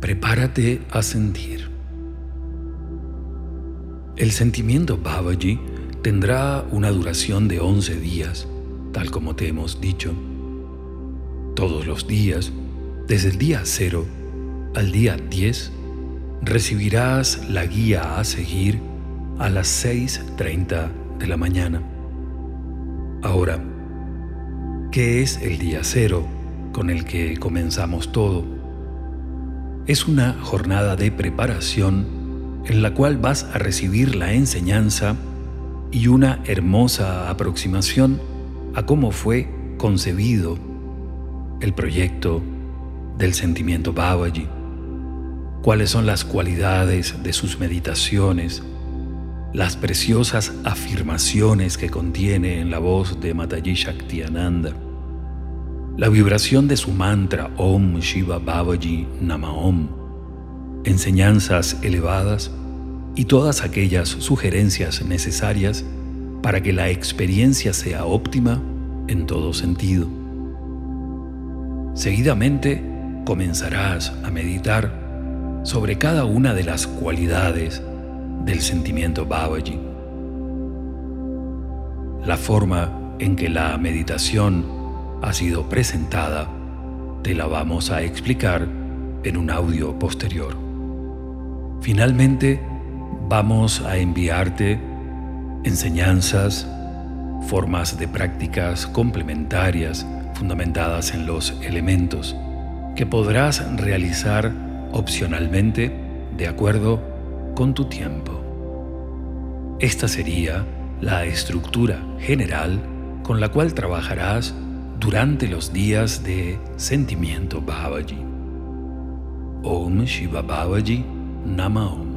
Prepárate a sentir. El sentimiento Babaji tendrá una duración de 11 días, tal como te hemos dicho. Todos los días, desde el día 0 al día 10, recibirás la guía a seguir a las 6.30 de la mañana. Ahora, ¿qué es el día 0 con el que comenzamos todo? Es una jornada de preparación en la cual vas a recibir la enseñanza y una hermosa aproximación a cómo fue concebido el proyecto del sentimiento Babaji, cuáles son las cualidades de sus meditaciones, las preciosas afirmaciones que contiene en la voz de Mataji Shaktiananda la vibración de su mantra Om Shiva Babaji Nama Om, enseñanzas elevadas y todas aquellas sugerencias necesarias para que la experiencia sea óptima en todo sentido. Seguidamente comenzarás a meditar sobre cada una de las cualidades del sentimiento Babaji. La forma en que la meditación ha sido presentada, te la vamos a explicar en un audio posterior. Finalmente, vamos a enviarte enseñanzas, formas de prácticas complementarias fundamentadas en los elementos que podrás realizar opcionalmente de acuerdo con tu tiempo. Esta sería la estructura general con la cual trabajarás durante los días de sentimiento Babaji. Om Shiva Babaji Nama Om.